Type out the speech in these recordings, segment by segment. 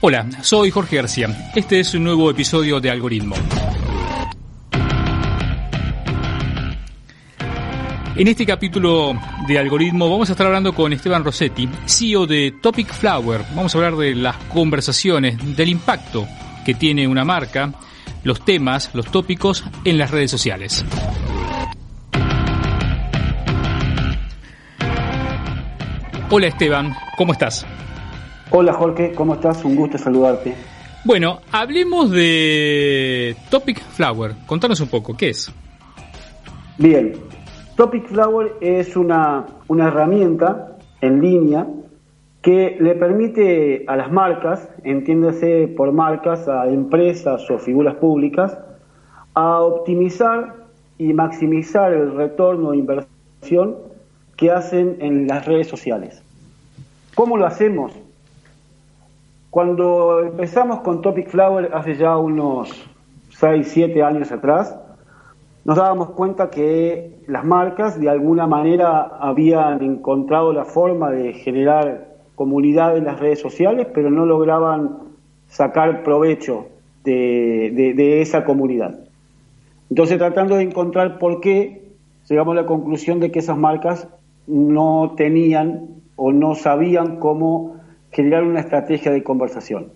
Hola, soy Jorge García. Este es un nuevo episodio de Algoritmo. En este capítulo de Algoritmo vamos a estar hablando con Esteban Rossetti, CEO de Topic Flower. Vamos a hablar de las conversaciones, del impacto que tiene una marca, los temas, los tópicos en las redes sociales. Hola Esteban, ¿cómo estás? Hola Jorge, ¿cómo estás? Un gusto saludarte. Bueno, hablemos de Topic Flower. Contanos un poco, ¿qué es? Bien, Topic Flower es una, una herramienta en línea que le permite a las marcas, entiéndase por marcas, a empresas o figuras públicas, a optimizar y maximizar el retorno de inversión que hacen en las redes sociales. ¿Cómo lo hacemos? Cuando empezamos con Topic Flower hace ya unos 6, 7 años atrás, nos dábamos cuenta que las marcas de alguna manera habían encontrado la forma de generar comunidad en las redes sociales, pero no lograban sacar provecho de, de esa comunidad. Entonces, tratando de encontrar por qué, llegamos a la conclusión de que esas marcas no tenían o no sabían cómo generar una estrategia de conversación.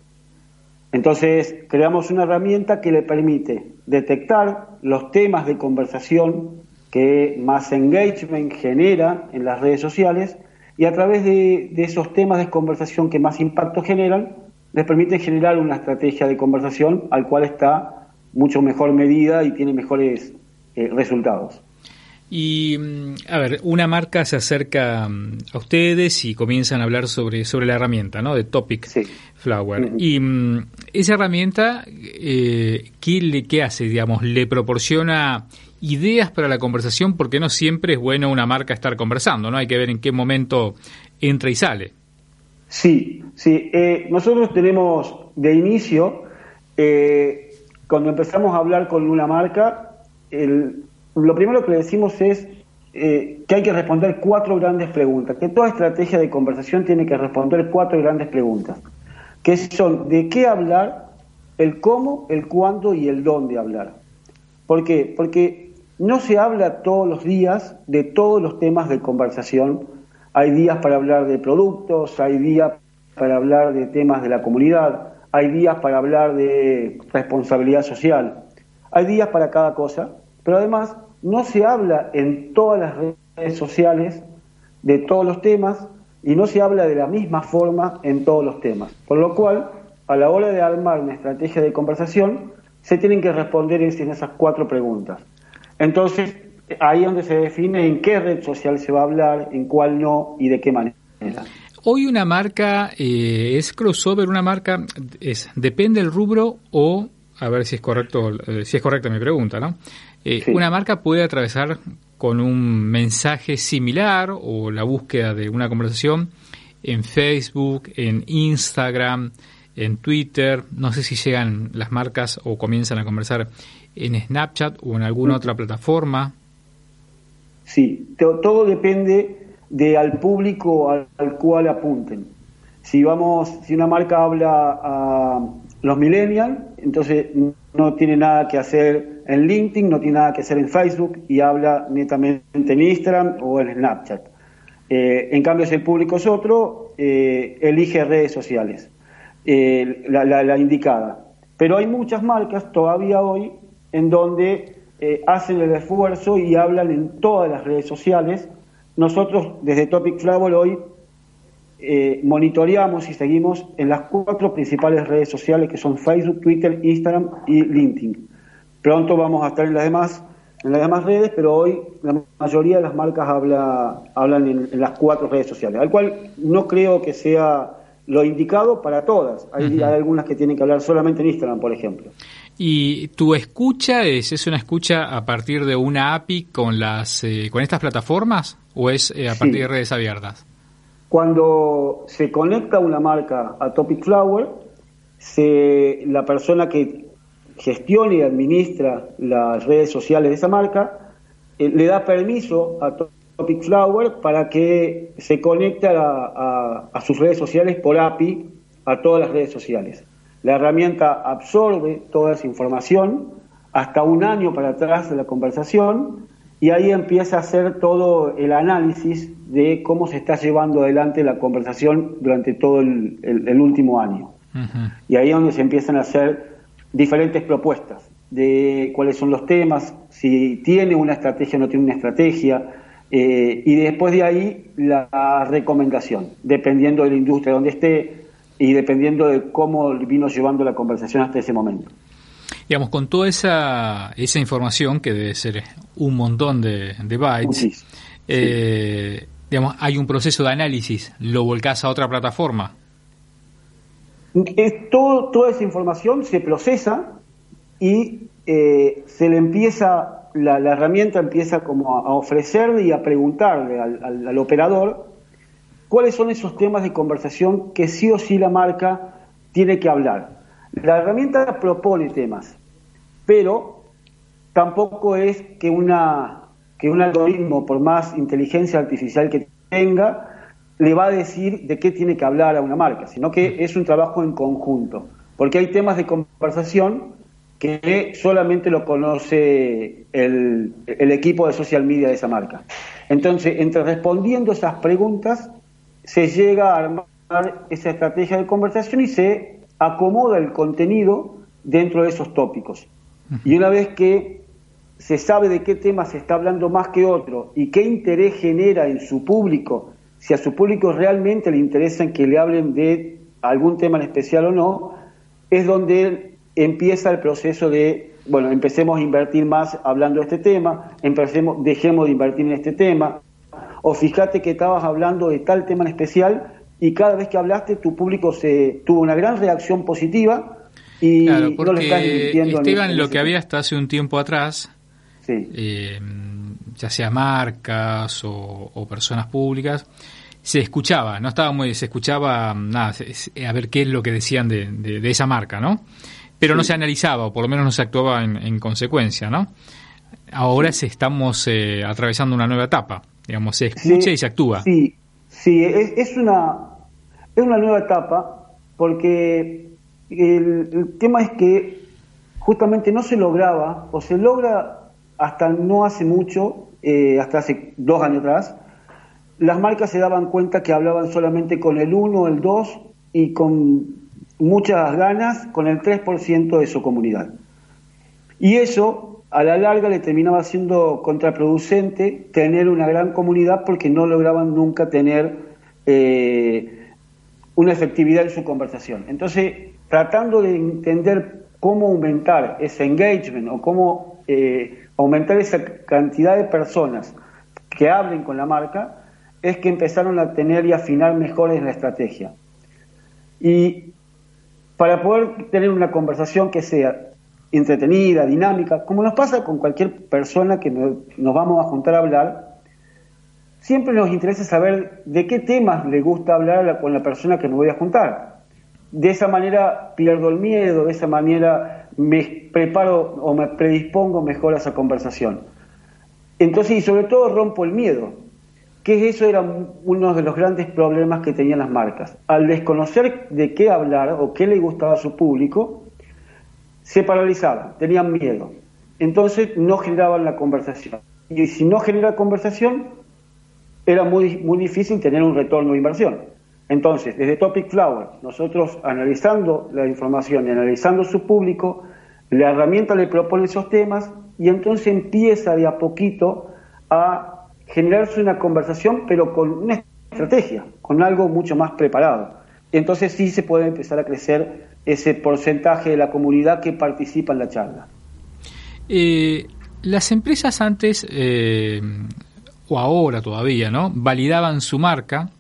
Entonces, creamos una herramienta que le permite detectar los temas de conversación que más engagement genera en las redes sociales y a través de, esos temas de conversación que más impacto generan, les permite generar una estrategia de conversación al cual está mucho mejor medida y tiene mejores eh, resultados. Y, mm, a ver, una marca se acerca mm, a ustedes y comienzan a hablar sobre, sobre la herramienta, ¿no? De Topic Flower. Y mm, esa herramienta, eh, ¿qué, ¿qué hace? Digamos, le proporciona ideas para la conversación porque no siempre es bueno una marca estar conversando, ¿no? Hay que ver en qué momento entra y sale. Sí, sí. Eh, nosotros tenemos de inicio, eh, cuando empezamos a hablar con una marca, el, lo primero que le decimos es eh, que hay que responder cuatro grandes preguntas, que toda estrategia de conversación tiene que responder cuatro grandes preguntas, que son de qué hablar, el cómo, el cuándo y el dónde hablar. ¿Por qué? Porque no se habla todos los días de todos los temas de conversación. Hay días para hablar de productos, hay días para hablar de temas de la comunidad, hay días para hablar de responsabilidad social, hay días para cada cosa pero además no se habla en todas las redes sociales de todos los temas y no se habla de la misma forma en todos los temas. Por lo cual, a la hora de armar una estrategia de conversación, se tienen que responder en esas cuatro preguntas. Entonces, ahí es donde se define en qué red social se va a hablar, en cuál no y de qué manera. Hoy una marca eh, es crossover, una marca es depende del rubro o a ver si es correcto, eh, si es correcta mi pregunta, ¿no? Eh, una marca puede atravesar con un mensaje similar o la búsqueda de una conversación en Facebook, en Instagram, en Twitter. No sé si llegan las marcas o comienzan a conversar en Snapchat o en alguna otra plataforma. Sí, todo depende de al público al, al cual apunten. Si vamos, si una marca habla a los millennials, entonces no tiene nada que hacer en LinkedIn, no tiene nada que hacer en Facebook y habla netamente en Instagram o en Snapchat. Eh, en cambio, si el público es otro, eh, elige redes sociales, eh, la, indicada. Pero hay muchas marcas todavía hoy en donde hacen el esfuerzo y hablan en todas las redes sociales. Nosotros desde Topic Flavor hoy eh, monitoreamos y seguimos en las cuatro principales redes sociales que son Facebook, Twitter, Instagram y LinkedIn. Pronto vamos a estar en las demás en las demás redes, pero hoy la mayoría de las marcas habla, hablan en, las cuatro redes sociales, al cual no creo que sea lo indicado para todas. Hay, algunas que tienen que hablar solamente en Instagram, por ejemplo. ¿Y tu escucha es, es una escucha a partir de una API con, las, eh, con estas plataformas o es eh, a partir de redes abiertas? Cuando se conecta una marca a Topic Flower, se, la persona que gestiona y administra las redes sociales de esa marca, eh, le da permiso a Topic Flower para que se conecte a, sus redes sociales por API a todas las redes sociales. La herramienta absorbe toda esa información hasta un año para atrás de la conversación y ahí empieza a hacer todo el análisis de cómo se está llevando adelante la conversación durante todo el, último año. Y ahí es donde se empiezan a hacer diferentes propuestas de cuáles son los temas, si tiene una estrategia o no tiene una estrategia, eh, y después de ahí la recomendación, dependiendo de la industria donde esté y dependiendo de cómo vino llevando la conversación hasta ese momento. Digamos, con toda esa, esa información, que debe ser un montón de, bytes, eh, digamos, hay un proceso de análisis, lo volcás a otra plataforma todo, toda esa información se procesa y eh, se le empieza, la, herramienta empieza como a, ofrecerle y a preguntarle al, operador cuáles son esos temas de conversación que sí o sí la marca tiene que hablar. La herramienta propone temas, pero tampoco es que, una, que un algoritmo, por más inteligencia artificial que tenga, le va a decir de qué tiene que hablar a una marca, sino que es un trabajo en conjunto, porque hay temas de conversación que solamente lo conoce el, equipo de social media de esa marca. Entonces, entre respondiendo esas preguntas, se llega a armar esa estrategia de conversación y se acomoda el contenido dentro de esos tópicos. Y una vez que se sabe de qué tema se está hablando más que otro y qué interés genera en su público si a su público realmente le interesa que le hablen de algún tema en especial o no, es donde empieza el proceso de, bueno, empecemos a invertir más hablando de este tema, empecemos, dejemos de invertir en este tema, o fíjate que estabas hablando de tal tema en especial y cada vez que hablaste tu público se tuvo una gran reacción positiva y no le estás invirtiendo Esteban, lo que había hasta hace un tiempo atrás, eh, ya sea marcas o, personas públicas, se escuchaba, no estaba muy, se escuchaba nada, a ver qué es lo que decían de, de, esa marca, ¿no? Pero no se analizaba, o por lo menos no se actuaba en, consecuencia, ¿no? Ahora se estamos eh, atravesando una nueva etapa, digamos, se escucha y se actúa. Sí, sí, es, es, una, es una nueva etapa porque el, tema es que justamente no se lograba, o se logra hasta no hace mucho, eh, hasta hace dos años atrás, las marcas se daban cuenta que hablaban solamente con el 1, el 2 y con muchas ganas con el 3% de su comunidad. Y eso a la larga le terminaba siendo contraproducente tener una gran comunidad porque no lograban nunca tener eh, una efectividad en su conversación. Entonces, tratando de entender cómo aumentar ese engagement o cómo eh, aumentar esa cantidad de personas que hablen con la marca, es que empezaron a tener y afinar mejores la estrategia. Y para poder tener una conversación que sea entretenida, dinámica, como nos pasa con cualquier persona que nos vamos a juntar a hablar, siempre nos interesa saber de qué temas le gusta hablar con la persona que me voy a juntar. De esa manera pierdo el miedo, de esa manera me preparo o me predispongo mejor a esa conversación. Entonces, y sobre todo rompo el miedo, que eso era uno de los grandes problemas que tenían las marcas. Al desconocer de qué hablar o qué le gustaba a su público, se paralizaban, tenían miedo. Entonces no generaban la conversación. Y si no genera conversación, era muy, muy difícil tener un retorno de inversión. Entonces, desde Topic Flower, nosotros analizando la información y analizando su público, la herramienta le propone esos temas y entonces empieza de a poquito a generarse una conversación, pero con una estrategia, con algo mucho más preparado. Entonces sí se puede empezar a crecer ese porcentaje de la comunidad que participa en la charla. Eh, las empresas antes, eh, o ahora todavía, ¿no? Validaban su marca,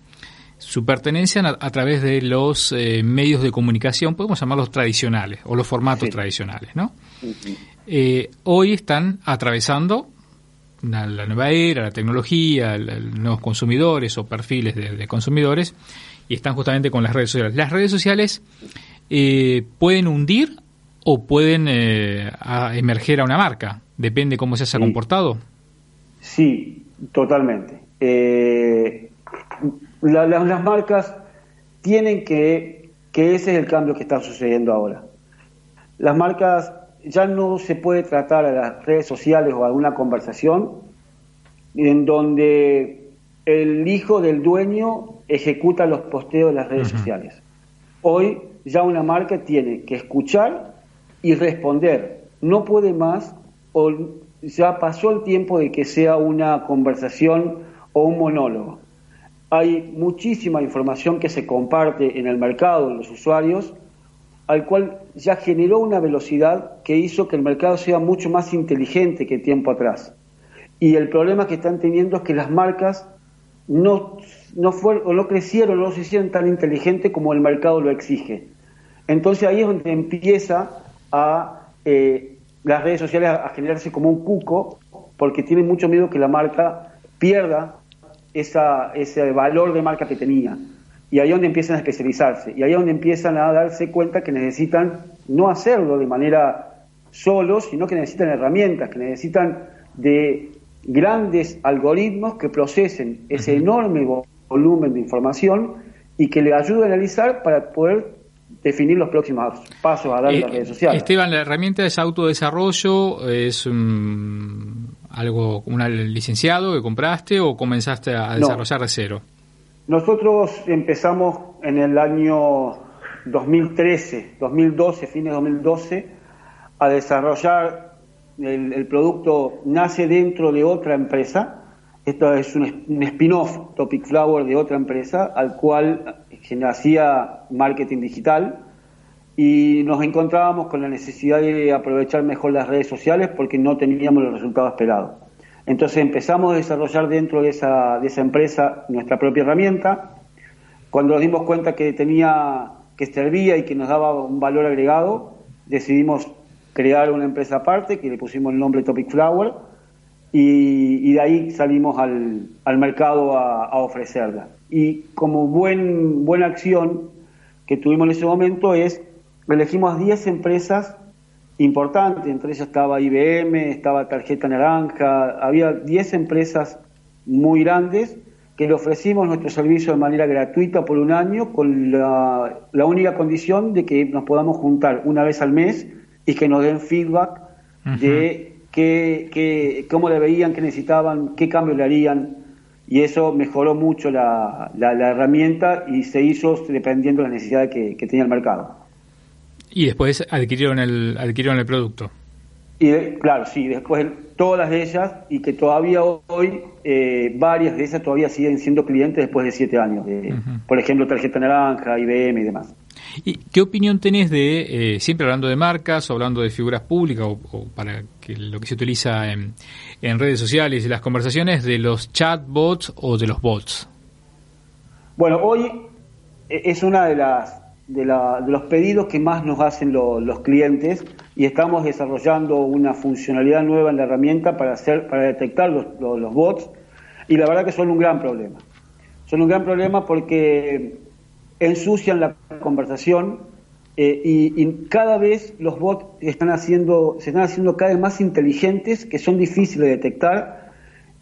su pertenencia a, través de los eh, medios de comunicación, podemos llamarlos tradicionales, o los formatos tradicionales, ¿no? hoy están atravesando la, nueva era, la tecnología, los nuevos consumidores o perfiles de, consumidores, y están justamente con las redes sociales. Las redes sociales pueden hundir o pueden emerger a una marca. Depende cómo se haya comportado. Sí, totalmente. Eh, las marcas tienen que, que ese es el cambio que está sucediendo ahora. Las marcas ya no se puede tratar a las redes sociales o a alguna conversación en donde el hijo del dueño ejecuta los posteos de las redes sociales. Hoy ya una marca tiene que escuchar y responder. No puede más o ya pasó el tiempo de que sea una conversación o un monólogo. Hay muchísima información que se comparte en el mercado, en los usuarios, al cual ya generó una velocidad que hizo que el mercado sea mucho más inteligente que tiempo atrás. Y el problema que están teniendo es que las marcas no, no, o no crecieron, no se hicieron tan inteligentes como el mercado lo exige. Entonces ahí es donde empieza a eh, las redes sociales a, generarse como un cuco porque tienen mucho miedo que la marca pierda esa, ese valor de marca que tenía. Y ahí es donde empiezan a especializarse. Y ahí es donde empiezan a darse cuenta que necesitan no hacerlo de manera solo, sino que necesitan herramientas, que necesitan de grandes algoritmos que procesen ese enorme volumen de información y que le ayuden a analizar para poder definir los próximos pasos a dar en las eh, redes sociales. Esteban, la herramienta es autodesarrollo, es algo, un licenciado que compraste o comenzaste a desarrollar de cero. Nosotros empezamos en el año 2013, 2012, fines de 2012, a desarrollar el, el producto, nace dentro de otra empresa, esto es un, un spin-off, Topic Flower, de otra empresa, al cual hacía marketing digital y nos encontrábamos con la necesidad de aprovechar mejor las redes sociales porque no teníamos los resultados esperados. Entonces empezamos a desarrollar dentro de esa, de esa empresa nuestra propia herramienta. Cuando nos dimos cuenta que tenía, que servía y que nos daba un valor agregado, decidimos crear una empresa aparte que le pusimos el nombre Topic Flower y, de ahí salimos al, al mercado a, a ofrecerla. Y como buen, buena acción que tuvimos en ese momento es, elegimos 10 empresas importantes, entre ellas estaba IBM, estaba Tarjeta Naranja, había 10 empresas muy grandes que le ofrecimos nuestro servicio de manera gratuita por un año con la, la única condición de que nos podamos juntar una vez al mes y que nos den feedback de qué, qué, cómo le veían, qué necesitaban, qué cambios le harían y eso mejoró mucho la, la, herramienta y se hizo dependiendo de la necesidad que, tenía el mercado. Y después adquirieron el, adquirieron el producto. Y claro, sí, después todas de ellas y que todavía hoy eh, varias de ellas todavía siguen siendo clientes después de siete años. Por ejemplo, Tarjeta Naranja, IBM y demás. ¿Y qué opinión tenés de, eh, siempre hablando de marcas o hablando de figuras públicas o, para lo que se utiliza en, redes sociales y las conversaciones de los chatbots o de los bots? Bueno, hoy e, es una de las de, los pedidos que más nos hacen los clientes y estamos desarrollando una funcionalidad nueva en la herramienta para hacer para detectar los bots y la verdad que son un gran problema. Son un gran problema porque ensucian la conversación eh, y, cada vez los bots están haciendo, se están haciendo cada vez más inteligentes, que son difíciles de detectar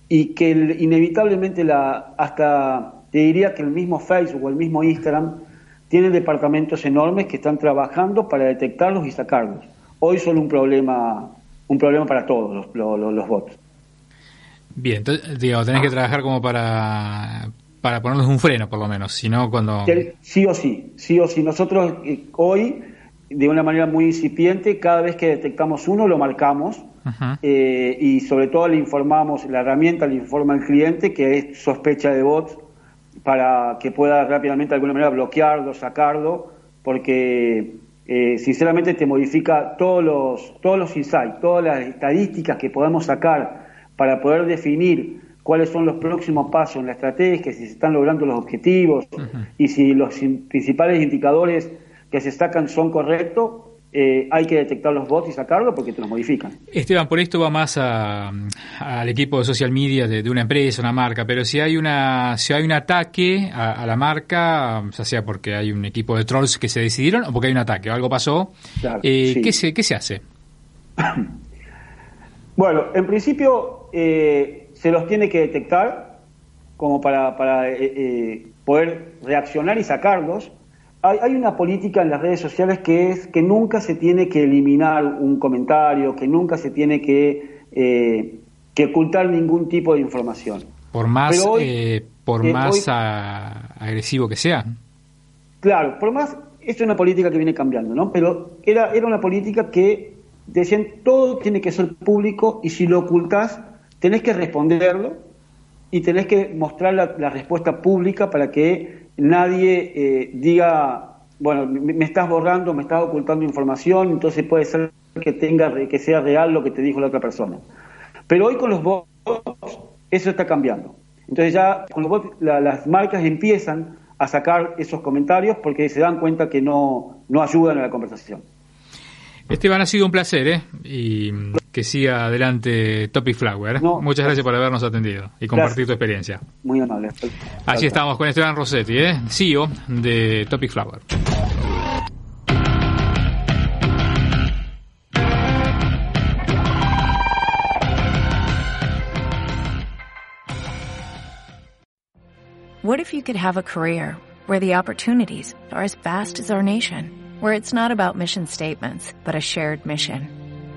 y que inevitablemente la, hasta te diría que el mismo Facebook o el mismo Instagram tienen departamentos enormes que están trabajando para detectarlos y sacarlos. Hoy son un problema, un problema para todos los, bots. Bien, entonces, digo, tenés que trabajar como para, para ponernos un freno, por lo menos, si no cuando... Sí o sí, sí o sí. Nosotros eh, hoy, de una manera muy incipiente, cada vez que detectamos uno, lo marcamos eh, y sobre todo le informamos, la herramienta le informa al cliente que es sospecha de bots para que pueda rápidamente de alguna manera bloquearlo, sacarlo, porque eh, sinceramente te modifica todos los, todos los insights, todas las estadísticas que podamos sacar para poder definir cuáles son los próximos pasos en la estrategia, si se están logrando los objetivos y si los principales indicadores que se sacan son correctos, eh, hay que detectar los bots y sacarlos porque te los modifican. Esteban, por esto va más al equipo de social media de, una empresa, una marca, pero si hay una si hay un ataque a, la marca, ya sea porque hay un equipo de trolls que se decidieron o porque hay un ataque o algo pasó, eh, ¿qué, se, ¿qué se hace? bueno, en principio eh, se los tiene que detectar como para, para poder reaccionar y sacarlos hay, una política en las redes sociales que es que nunca se tiene que eliminar un comentario, que nunca se tiene que, eh, que ocultar ningún tipo de información. Por más, eh, por eh, más agresivo que sea. Claro, por más, esto es una política que viene cambiando, ¿no? Pero era, era una política que decían todo tiene que ser público y si lo ocultas tenés que responderlo y tenés que mostrar la respuesta pública para que nadie eh, diga, bueno, me, estás borrando, me estás ocultando información, entonces puede ser que tenga que sea real lo que te dijo la otra persona. Pero hoy con los bots eso está cambiando. Entonces ya con los bots las marcas empiezan a sacar esos comentarios porque se dan cuenta que no, no ayudan a la conversación. Esteban, ha sido un placer, ¿eh? Y que siga adelante Topic Flower. Muchas gracias por habernos atendido y compartir tu experiencia. Muy amable. Así estamos con Esteban Rossetti, ¿eh? CEO de Topic Flower. What if you could have a career where the opportunities are as vast as our nation, where it's not about mission statements, but a shared mission?